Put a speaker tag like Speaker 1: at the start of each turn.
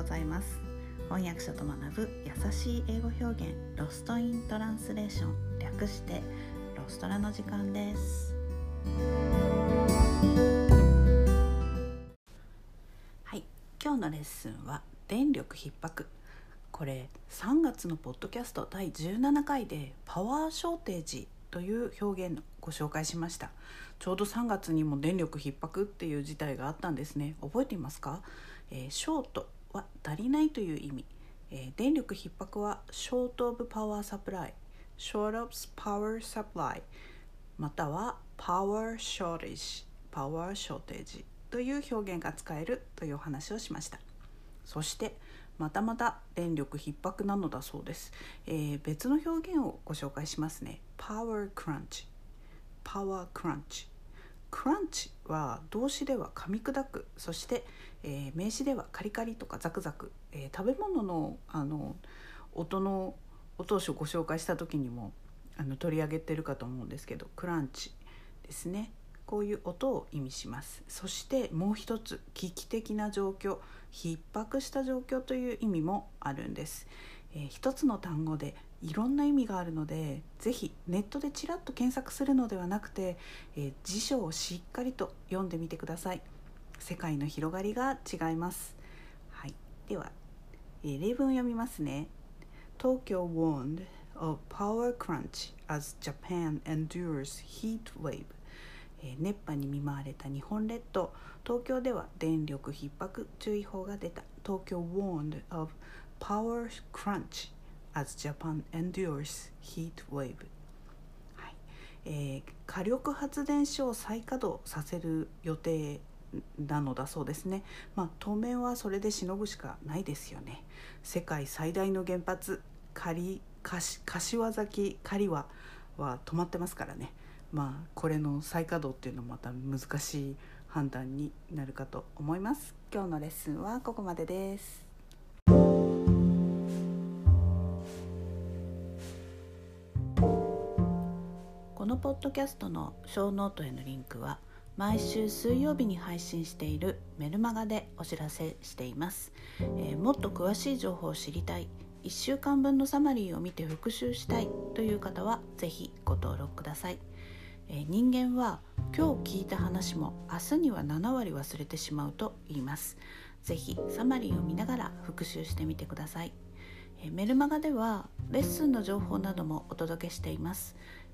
Speaker 1: ございます。翻訳者と学ぶ優しい英語表現ロストイントランスレーション。略してロストラの時間です。はい今日のレッスンは電力逼迫。これ3月のポッドキャスト第17回でパワーショーテージという表現をご紹介しました。ちょうど3月にも電力逼迫っていう事態があったんですね。覚えていますか、えー、ショートは足りないという意味、えー、電力逼迫はショートオブパワーサプライ。Short of power supply または power shortage power shortage という表現が使えるというお話をしました。そしてまたまた電力逼迫なのだそうです、えー、別の表現をご紹介しますね。power crunch power crunch クランチは動詞では噛み砕く。そして、えー、名詞ではカリカリとかザクザク、えー、食べ物のあの音の音をご紹介した時にもあの取り上げてるかと思うんですけどクランチですね。こういう音を意味します。そしてもう一つ危機的な状況逼迫した状況という意味もあるんです、えー、一つの単語でいろんな意味があるので是非ネットでちらっと検索するのではなくて、えー、辞書をしっかりと読んでみてください。世界の広がりが違います、はい、では、えー、例文を読みますね。Tokyo warned of power crunch as Japan endures heat wave 熱波に見舞われた日本列島。東京では電力逼迫注意報が出た。東京 warned of power crunch as Japan endures heat wave、はい。えー、火力発電所を再稼働させる予定なのだそうですね、まあ、当面はそれでしのぐしかないですよね。世界最大の原発仮柏崎刈羽は止まってますからね。まあこれの再稼働っていうのもまた難しい判断になるかと思います。今日のレッスンはここまでです。のポッドキャストのショーノートへのリンクは毎週水曜日に配信しているメルマガでお知らせしています、えー、もっと詳しい情報を知りたい。1週間分のサマリーを見て復習したいという方は是非ご登録ください、えー、人間は今日聞いた話も明日には7割忘れてしまうと言います。是非サマリーを見ながら復習してみてください。メルマガではレッスンの情報などもお届けしています。